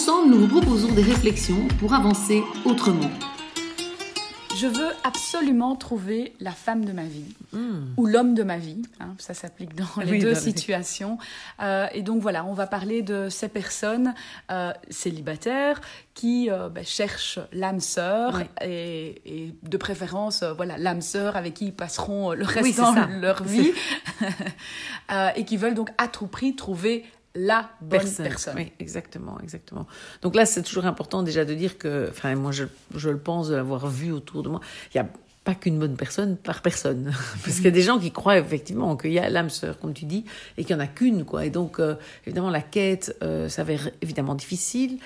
Ensemble, nous vous proposons des réflexions pour avancer autrement. Je veux absolument trouver la femme de ma vie ou l'homme de ma vie. hein, ça s'applique dans les Oui, deux situations. Euh, et donc voilà, on va parler de ces personnes euh, célibataires qui euh, ben, cherchent l'âme sœur Oui. et, et de préférence, euh, voilà, l'âme sœur avec qui ils passeront le restant ça. de leur vie Euh, et qui veulent donc à tout prix trouver la bonne personne. Oui, exactement, exactement. Donc là, c'est toujours important déjà de dire que, enfin, moi, je, je le pense de l'avoir vu autour de moi. Il n'y a pas qu'une bonne personne par personne, parce qu'il y a des gens qui croient effectivement qu'il y a l'âme sœur, comme tu dis, et qu'il n'y en a qu'une, quoi. Et donc, euh, évidemment, la quête euh, s'avère évidemment difficile.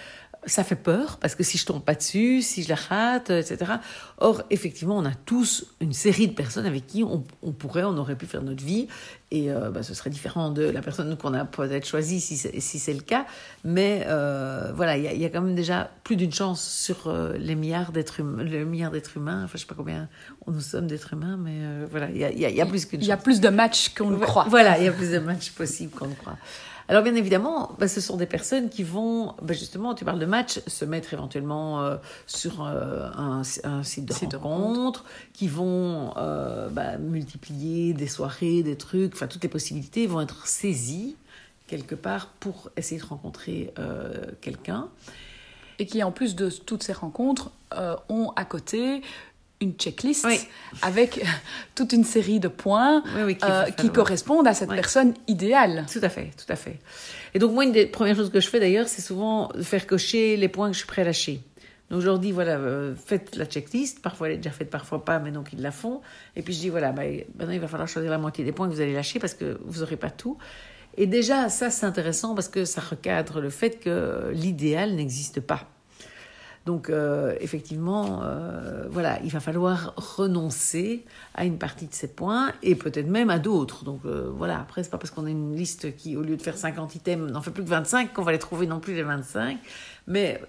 Ça fait peur parce que si je tombe pas dessus, si je la rate, etc. Or, effectivement, on a tous une série de personnes avec qui on, on pourrait, on aurait pu faire notre vie, et euh, bah, ce serait différent de la personne qu'on a peut-être choisie si c'est si c'est le cas. Mais euh, voilà, il y, a- il y a quand même déjà plus d'une chance sur euh, les milliards d'êtres humains, le milliard d'êtres humains. Enfin, je sais pas combien nous sommes d'êtres humains, mais euh, voilà, il y a, il y a- il y a plus qu'une Il chance. y a plus de matchs qu'on ne croit. Voilà, il y a plus de matchs possibles qu'on ne croit. Alors bien évidemment, bah, ce sont des personnes qui vont, bah, justement, tu parles de match, se mettre éventuellement euh, sur euh, un, un site de Site rencontre, qui vont euh, bah, multiplier des soirées, des trucs, enfin toutes les possibilités vont être saisies quelque part pour essayer de rencontrer quelqu'un. et qui, en plus de toutes ces rencontres, ont à côté une checklist Oui. avec toute une série de points Oui, oui, euh, qui falloir. correspondent à cette personne idéale. Tout à fait, tout à fait. Et donc moi, une des premières choses que je fais d'ailleurs, c'est souvent de faire cocher les points que je suis prêt à lâcher. Donc je leur dis, voilà, euh, faites la checklist. Parfois elle est déjà faite, parfois pas, mais donc ils la font. Et puis je dis, voilà, bah, maintenant il va falloir choisir la moitié des points que vous allez lâcher parce que vous n'aurez pas tout. Et déjà, ça c'est intéressant parce que ça recadre le fait que l'idéal n'existe pas. Donc, euh, effectivement, euh, voilà, il va falloir renoncer à une partie de ces points et peut-être même à d'autres. Donc, euh, voilà, après, c'est pas parce qu'on a une liste qui, au lieu de faire 50 items, n'en fait plus que 25 qu'on va les trouver non plus les 25. Mais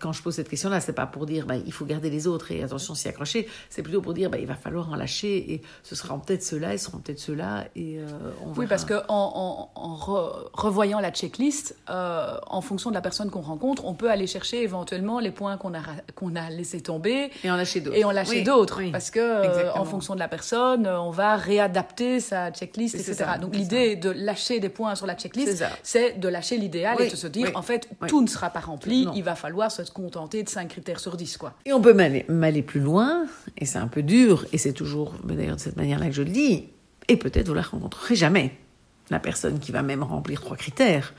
quand je pose cette question-là, c'est pas pour dire ben, il faut garder les autres et attention s'y accrocher. C'est plutôt pour dire ben, il va falloir en lâcher et ce seront peut-être ceux-là, ils seront peut-être ceux-là et euh, on Oui, verra. parce que en, en- en re- revoyant la checklist, euh, en fonction de la personne qu'on rencontre, on peut aller chercher éventuellement les points qu'on a, qu'on a laissé tomber Et en lâcher d'autres. et en lâcher Oui, d'autres. oui. Parce que euh, en fonction de la personne, on va réadapter sa checklist, etc. ça, Donc l'idée de lâcher des points sur la checklist, c'est de lâcher l'idéal et de se dire, en fait, tout ne sera pas rempli, Non. il va falloir se contenter de 5 critères sur 10. Quoi. Et on peut m'aller m'aller plus loin, et c'est un peu dur, et c'est toujours d'ailleurs de cette manière-là que je le dis, et peut-être vous la rencontrerez jamais, la personne qui va même remplir trois critères.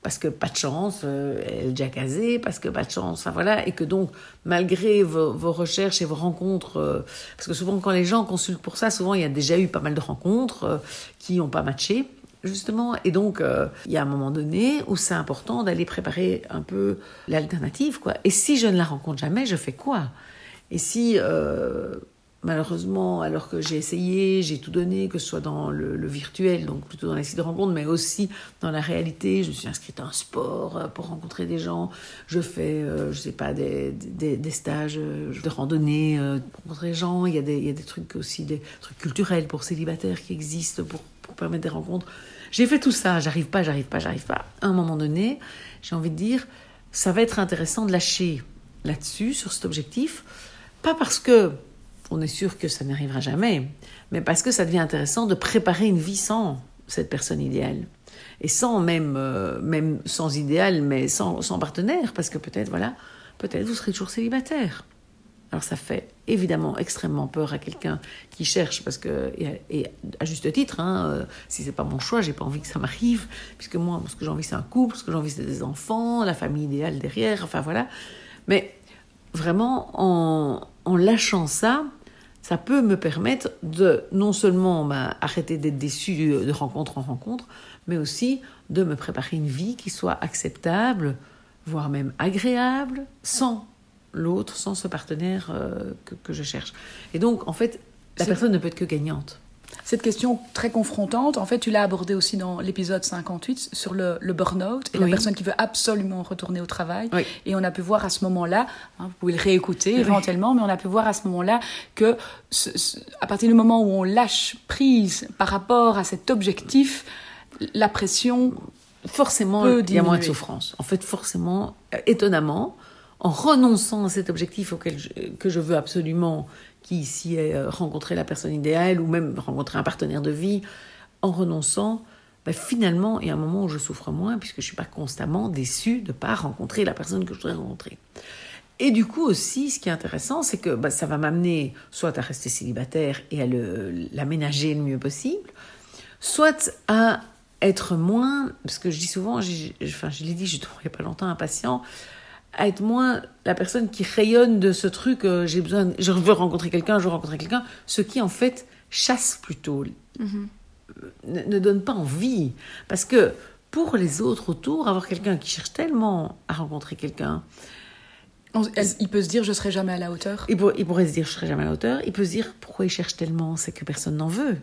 Parce que pas de chance, euh, elle est déjà casée, parce que pas de chance, enfin voilà, et que donc, malgré vos, vos recherches et vos rencontres, euh, parce que souvent quand les gens consultent pour ça, souvent il y a déjà eu pas mal de rencontres euh, qui n'ont pas matché, justement, et donc euh, il y a un moment donné où c'est important d'aller préparer un peu l'alternative, quoi. Et si je ne la rencontre jamais, je fais quoi? Et si euh, malheureusement, alors que j'ai essayé, j'ai tout donné, que ce soit dans le, virtuel, donc plutôt dans les sites de rencontres, mais aussi dans la réalité, je me suis inscrite à un sport euh, pour rencontrer des gens, je fais, euh, je sais pas, des, des, des stages euh, de randonnée euh, pour rencontrer des gens, il y, a des, il y a des trucs aussi, des trucs culturels pour célibataires qui existent pour, pour permettre des rencontres. J'ai fait tout ça, j'arrive pas, j'arrive pas, j'arrive pas. À un moment donné, j'ai envie de dire, ça va être intéressant de lâcher là-dessus, sur cet objectif, pas parce que on est sûr que ça n'arrivera jamais, mais parce que ça devient intéressant de préparer une vie sans cette personne idéale. Et sans même, euh, même sans idéal, mais sans, sans partenaire, parce que peut-être, voilà, peut-être vous serez toujours célibataire. Alors ça fait évidemment extrêmement peur à quelqu'un qui cherche, parce que, et, à juste titre, hein, euh, si c'est pas mon choix, j'ai pas envie que ça m'arrive, puisque moi, ce que j'ai envie, c'est un couple, ce que j'ai envie, c'est des enfants, la famille idéale derrière, enfin voilà. Mais vraiment, en, en lâchant ça, ça peut me permettre de non seulement bah, arrêter d'être déçu de rencontre en rencontre, mais aussi de me préparer une vie qui soit acceptable, voire même agréable, sans l'autre, sans ce partenaire euh, que, que je cherche. Et donc, en fait, la personne ne peut être que gagnante. Cette question très confrontante, en fait, tu l'as abordée aussi dans l'épisode 58 sur le, le burn-out et la personne qui veut absolument retourner au travail. Oui. Et on a pu voir à ce moment-là, hein, vous pouvez le réécouter éventuellement, mais on a pu voir à ce moment-là que ce- ce- à partir du moment où on lâche prise par rapport à cet objectif, la pression forcément, il y a moins de souffrance. En fait, forcément, euh, étonnamment, en renonçant à cet objectif auquel je- que je veux absolument, qui ici est euh, rencontrer la personne idéale ou même rencontrer un partenaire de vie, en renonçant, ben, finalement, il y a un moment où je souffre moins puisque je suis pas constamment déçue de pas rencontrer la personne que je voudrais rencontrer. Et du coup aussi, ce qui est intéressant, c'est que bah, ça va m'amener soit à rester célibataire et à le- l'aménager le mieux possible, soit à être moins, parce que je dis souvent, enfin je l'ai dit justement il n'y a pas longtemps à un patient, à être moins la personne qui rayonne de ce truc, euh, j'ai besoin, je veux rencontrer quelqu'un, je veux rencontrer quelqu'un, ce qui en fait chasse plutôt, euh, ne, ne donne pas envie. Parce que pour les autres autour, avoir quelqu'un qui cherche tellement à rencontrer quelqu'un, il peut se dire je serai jamais à la hauteur. il, pour- il pourrait se dire je serai jamais à la hauteur. Il peut se dire pourquoi il cherche tellement, c'est que personne n'en veut.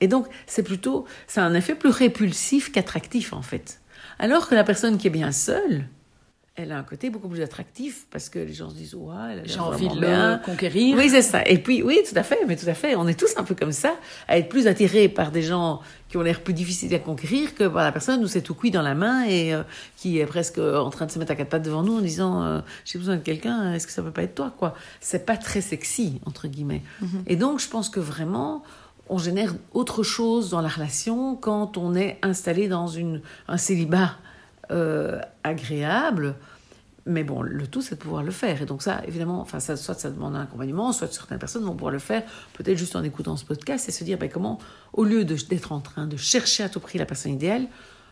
Et donc c'est plutôt, c'est un effet plus répulsif qu'attractif en fait. Alors que la personne qui est bien seule, elle a un côté beaucoup plus attractif parce que les gens se disent ouais, elle a J'ai envie de bien. le conquérir. Oui, c'est ça. Et puis, oui, tout à fait, mais tout à fait. On est tous un peu comme ça, à être plus attirés par des gens qui ont l'air plus difficiles à conquérir que par la personne où c'est tout cuit dans la main et euh, qui est presque en train de se mettre à quatre pattes devant nous en disant euh, j'ai besoin de quelqu'un, est-ce que ça peut pas être toi, quoi? C'est pas très sexy, entre guillemets. Et donc, je pense que vraiment, on génère autre chose dans la relation quand on est installé dans une, un célibat euh, agréable. Mais bon, le tout, c'est de pouvoir le faire. Et donc ça, évidemment, enfin, ça, soit ça demande un accompagnement, soit certaines personnes vont pouvoir le faire, peut-être juste en écoutant ce podcast, et se dire, ben, comment, au lieu d'être en train de chercher à tout prix la personne idéale,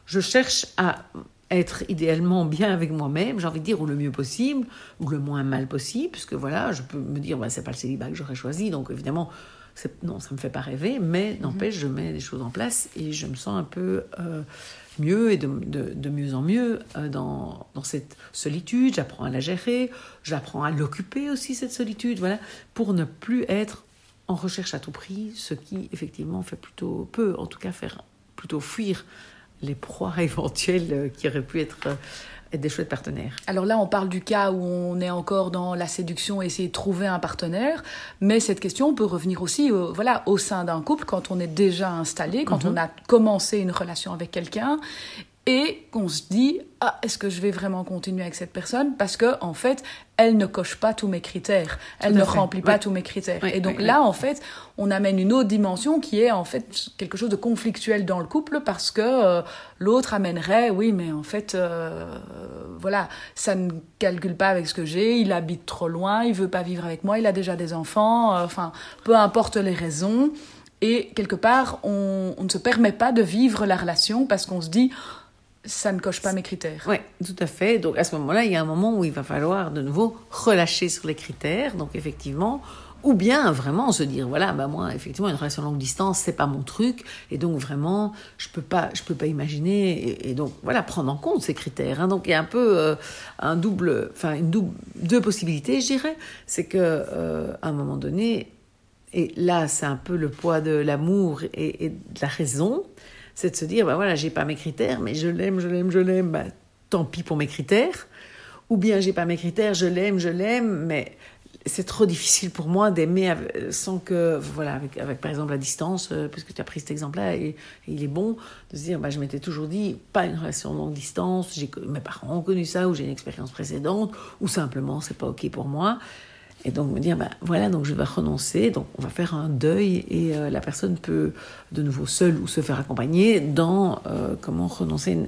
je cherche à être idéalement bien avec moi-même, j'ai envie de dire, ou le mieux possible, ou le moins mal possible, puisque voilà, je peux me dire, ben, c'est pas le célibat que j'aurais choisi, donc évidemment, non, ça me fait pas rêver, mais n'empêche, je mets des choses en place et je me sens un peu euh, mieux et de, de- de mieux en mieux euh, dans, dans cette solitude. J'apprends à la gérer, j'apprends à l'occuper aussi, cette solitude, voilà, pour ne plus être en recherche à tout prix, ce qui effectivement fait plutôt, peut en tout cas faire plutôt fuir les proies éventuelles euh, qui auraient pu être, être des chouettes partenaires. Alors là, on parle du cas où on est encore dans la séduction essayer de trouver un partenaire, mais cette question peut revenir aussi euh, voilà, au sein d'un couple quand on est déjà installé, quand on a commencé une relation avec quelqu'un et qu'on se dit ah est-ce que je vais vraiment continuer avec cette personne? Parce que en fait elle ne coche pas tous mes critères. Elle ne fait. remplit pas tous mes critères. Oui, et donc oui, là en fait on amène une autre dimension qui est en fait quelque chose de conflictuel dans le couple parce que euh, l'autre amènerait oui mais en fait euh, voilà ça ne calcule pas avec ce que j'ai il habite trop loin il veut pas vivre avec moi il a déjà des enfants euh, enfin peu importe les raisons. Et quelque part on, on ne se permet pas de vivre la relation parce qu'on se dit ça ne coche pas mes critères Oui, tout à fait. Donc à ce moment-là, il y a un moment où il va falloir de nouveau relâcher sur les critères. Donc effectivement, ou bien vraiment se dire voilà, bah moi effectivement une relation longue distance c'est pas mon truc et donc vraiment je peux pas je peux pas imaginer et, donc voilà prendre en compte ces critères. hein. Donc il y a un peu euh, un double, enfin une double deux possibilités je dirais, c'est que euh, à un moment donné et là c'est un peu le poids de l'amour et de la raison c'est de se dire, bah voilà, j'ai pas mes critères, mais je l'aime, je l'aime, je l'aime, bah, tant pis pour mes critères. Ou bien j'ai pas mes critères, je l'aime, je l'aime, mais c'est trop difficile pour moi d'aimer sans que, voilà, avec, avec par exemple la distance, euh, puisque tu as pris cet exemple-là et, il est bon, de se dire, bah, je m'étais toujours dit, pas une relation longue distance, mes parents ont connu ça, ou j'ai une expérience précédente, ou simplement c'est pas ok pour moi. Et donc me dire, bah, voilà, donc je vais renoncer, donc on va faire un deuil et euh, la personne peut de nouveau seule ou se faire accompagner dans euh, comment renoncer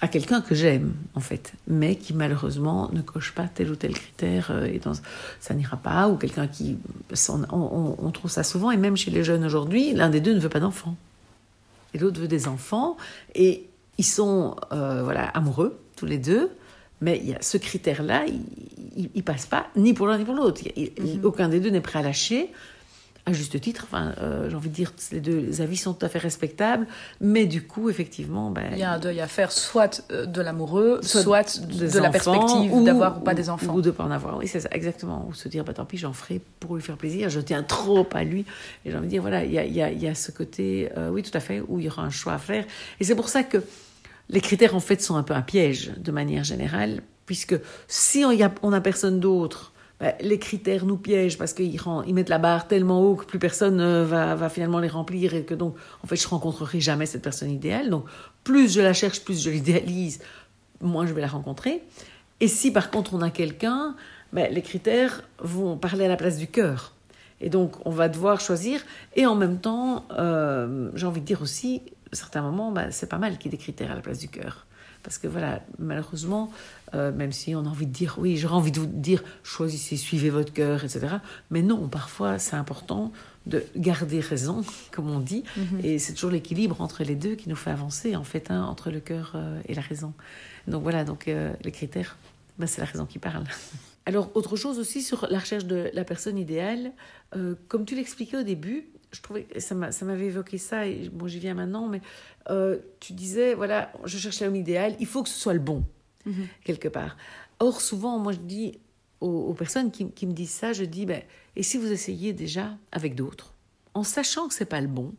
à quelqu'un que j'aime en fait, mais qui malheureusement ne coche pas tel ou tel critère euh, et dans, ça n'ira pas, ou quelqu'un qui, on, on- trouve ça souvent, et même chez les jeunes aujourd'hui, l'un des deux ne veut pas d'enfants et l'autre veut des enfants et ils sont voilà amoureux tous les deux mais il y a ce critère là il, il passe pas ni pour l'un ni pour l'autre il- Aucun des deux n'est prêt à lâcher à juste titre. Enfin, euh, j'ai envie de dire, les deux avis sont tout à fait respectables, mais du coup, effectivement, ben, il y a un deuil à faire, soit euh, de l'amoureux, soit, de la perspective d'avoir ou pas des enfants, ou de pas en avoir. Oui, c'est ça, exactement. Ou se dire, bah tant pis, j'en ferai pour lui faire plaisir. Je tiens trop à lui. Et j'ai envie de dire, voilà, il y a, y, a, y a, ce côté, euh, oui, tout à fait, où il y aura un choix à faire. Et c'est pour ça que les critères en fait sont un peu un piège de manière générale, puisque si on, y a, on a personne d'autre ben, les critères nous piègent parce qu'ils ils mettent la barre tellement haut que plus personne euh, va, finalement les remplir et que donc, en fait, je rencontrerai jamais cette personne idéale. Donc, plus je la cherche, plus je l'idéalise, moins je vais la rencontrer. Et si par contre on a quelqu'un, ben, les critères vont parler à la place du cœur. Et donc, on va devoir choisir. Et en même temps, euh, j'ai envie de dire aussi, certains moments, ben, c'est pas mal qu'il y ait des critères à la place du cœur. Parce que voilà, malheureusement, euh, même si on a envie de dire, oui, j'aurais envie de vous dire, choisissez, suivez votre cœur, etc. Mais non, parfois, c'est important de garder raison, comme on dit. Mhm. Et c'est toujours l'équilibre entre les deux qui nous fait avancer, en fait, hein, entre le cœur euh, et la raison. Donc voilà, donc euh, les critères, ben, c'est la raison qui parle. Alors, autre chose aussi sur la recherche de la personne idéale, comme tu l'expliquais au début, je trouvais ça m'avait évoqué ça et bon j'y viens maintenant mais euh, tu disais voilà je cherche l'homme idéal il faut que ce soit le bon mhm. quelque part or souvent moi je dis aux, personnes qui, me disent ça je dis ben et si vous essayez déjà avec d'autres en sachant que c'est pas le bon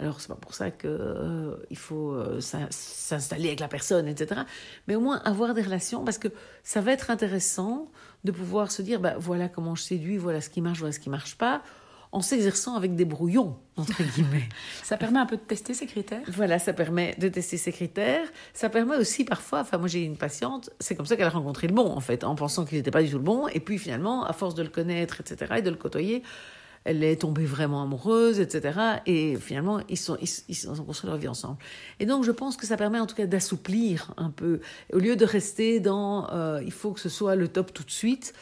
alors c'est pas pour ça que euh, il faut euh, s'installer avec la personne etc mais au moins avoir des relations parce que ça va être intéressant de pouvoir se dire ben voilà comment je séduis voilà ce qui marche voilà ce qui marche pas en s'exerçant avec des brouillons, entre guillemets. ça permet un peu de tester ces critères? Voilà, ça permet de tester ces critères. Ça permet aussi parfois, enfin moi j'ai une patiente, c'est comme ça qu'elle a rencontré le bon en fait, en pensant qu'il n'était pas du tout le bon. Et puis finalement, à force de le connaître, etc., et de le côtoyer, elle est tombée vraiment amoureuse, etc. Et finalement, ils, sont, ils, ils ont construit leur vie ensemble. Et donc, je pense que ça permet en tout cas d'assouplir un peu. Au lieu de rester dans euh, il faut que ce soit le top tout de suite,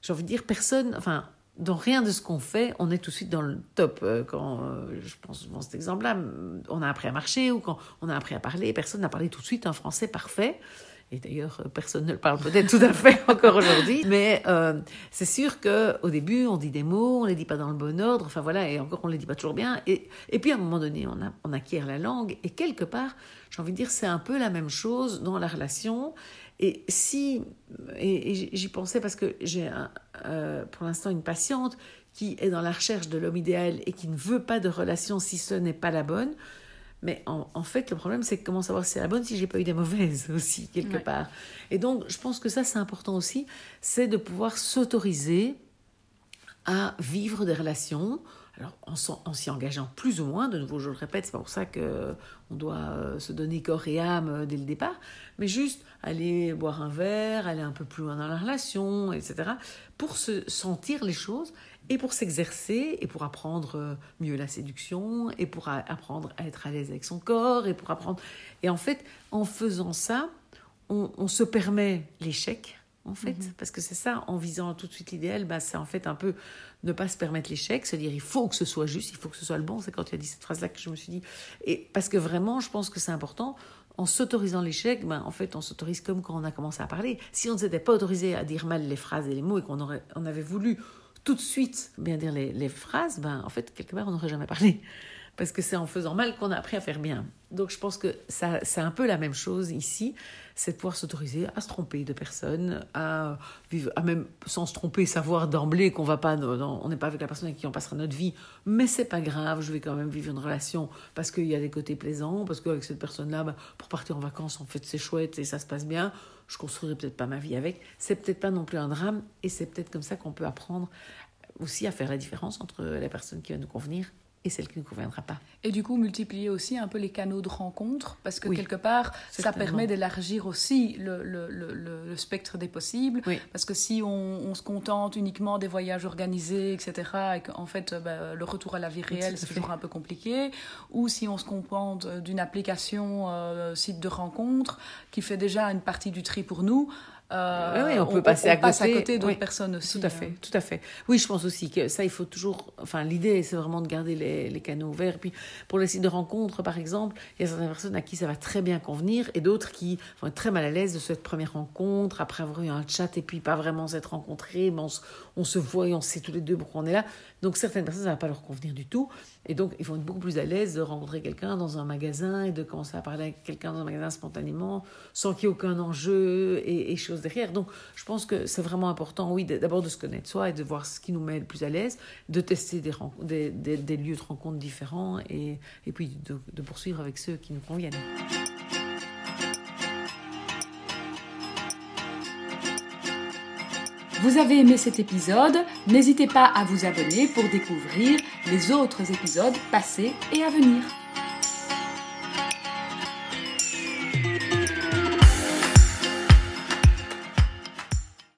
j'ai envie de dire, personne, enfin, dans rien de ce qu'on fait, on est tout de suite dans le top. Euh, quand, euh, je pense dans cet exemple-là, on a appris à marcher ou quand on a appris à parler, personne n'a parlé tout de suite un français parfait. Et d'ailleurs, euh, personne ne le parle peut-être tout à fait encore aujourd'hui. Mais c'est sûr qu'au début, on dit des mots, on ne les dit pas dans le bon ordre. Enfin voilà, et encore, on ne les dit pas toujours bien. Et, puis à un moment donné, on, on acquiert la langue. Et quelque part, j'ai envie de dire, c'est un peu la même chose dans la relation. Et si, et, j'y pensais parce que j'ai euh, pour l'instant une patiente qui est dans la recherche de l'homme idéal et qui ne veut pas de relation si ce n'est pas la bonne. Mais en, fait, le problème, c'est comment savoir si c'est la bonne si j'ai pas eu des mauvaises aussi, quelque part. Et donc, je pense que ça, c'est important aussi, c'est de pouvoir s'autoriser à vivre des relations alors, en, s'y engageant plus ou moins, de nouveau, je le répète, c'est pas pour ça qu'on doit euh, se donner corps et âme euh, dès le départ, mais juste aller boire un verre, aller un peu plus loin dans la relation, etc., pour se sentir les choses et pour s'exercer et pour apprendre euh, mieux la séduction et pour apprendre à être à l'aise avec son corps et pour apprendre. Et en fait, en faisant ça, on se permet l'échec en fait. Mhm. Parce que c'est ça, en visant tout de suite l'idéal, bah, c'est en fait un peu ne pas se permettre l'échec, se dire il faut que ce soit juste, il faut que ce soit le bon. C'est quand tu as dit cette phrase-là que je me suis dit. Et parce que vraiment, je pense que c'est important. En s'autorisant l'échec, ben, en fait, on s'autorise comme quand on a commencé à parler. Si on ne s'était pas autorisé à dire mal les phrases et les mots et qu'on aurait, on avait voulu tout de suite bien dire les, les phrases, ben, en fait, quelque part, on n'aurait jamais parlé parce que c'est en faisant mal qu'on a appris à faire bien. Donc je pense que ça, c'est un peu la même chose ici, c'est de pouvoir s'autoriser à se tromper de personne, à vivre, à même sans se tromper, savoir d'emblée qu'on va pas, on n'est pas avec la personne avec qui on passera notre vie, mais c'est pas grave, je vais quand même vivre une relation parce qu'il y a des côtés plaisants, parce qu'avec cette personne-là, bah, pour partir en vacances, en fait, c'est chouette et ça se passe bien. Je construirai peut-être pas ma vie avec. C'est peut-être pas non plus un drame et c'est peut-être comme ça qu'on peut apprendre aussi à faire la différence entre la personne qui va nous convenir et celle qui ne conviendra pas. Et du coup, multiplier aussi un peu les canaux de rencontre, parce que quelque part, ça permet d'élargir aussi le, le, le, spectre des possibles. Parce que si on, se contente uniquement des voyages organisés, etc., et qu'en fait, bah, le retour à la vie réelle, c'est toujours un peu compliqué, ou si on se contente d'une application euh, site de rencontre qui fait déjà une partie du tri pour nous, euh, oui, on peut passer à passe côté, à côté d'autres oui, personnes aussi. Tout à fait, tout à fait. Oui, je pense aussi que ça, il faut toujours. Enfin, l'idée, c'est vraiment de garder les, les, canaux ouverts. Et puis, pour les sites de rencontres, par exemple, il y a certaines personnes à qui ça va très bien convenir et d'autres qui vont être très mal à l'aise de cette première rencontre après avoir eu un chat et puis pas vraiment s'être rencontrés, mais on, on, se voit et on sait tous les deux pourquoi on est là. Donc, certaines personnes, ça va pas leur convenir du tout. Et donc, ils vont être beaucoup plus à l'aise de rencontrer quelqu'un dans un magasin et de commencer à parler avec quelqu'un dans un magasin spontanément, sans qu'il y ait aucun enjeu et, et choses derrière. Donc, je pense que c'est vraiment important, oui, d'abord de se connaître soi et de voir ce qui nous met le plus à l'aise, de tester des, lieux de rencontre différents et, puis de poursuivre avec ceux qui nous conviennent. Vous avez aimé cet épisode N'hésitez pas à vous abonner pour découvrir les autres épisodes passés et à venir.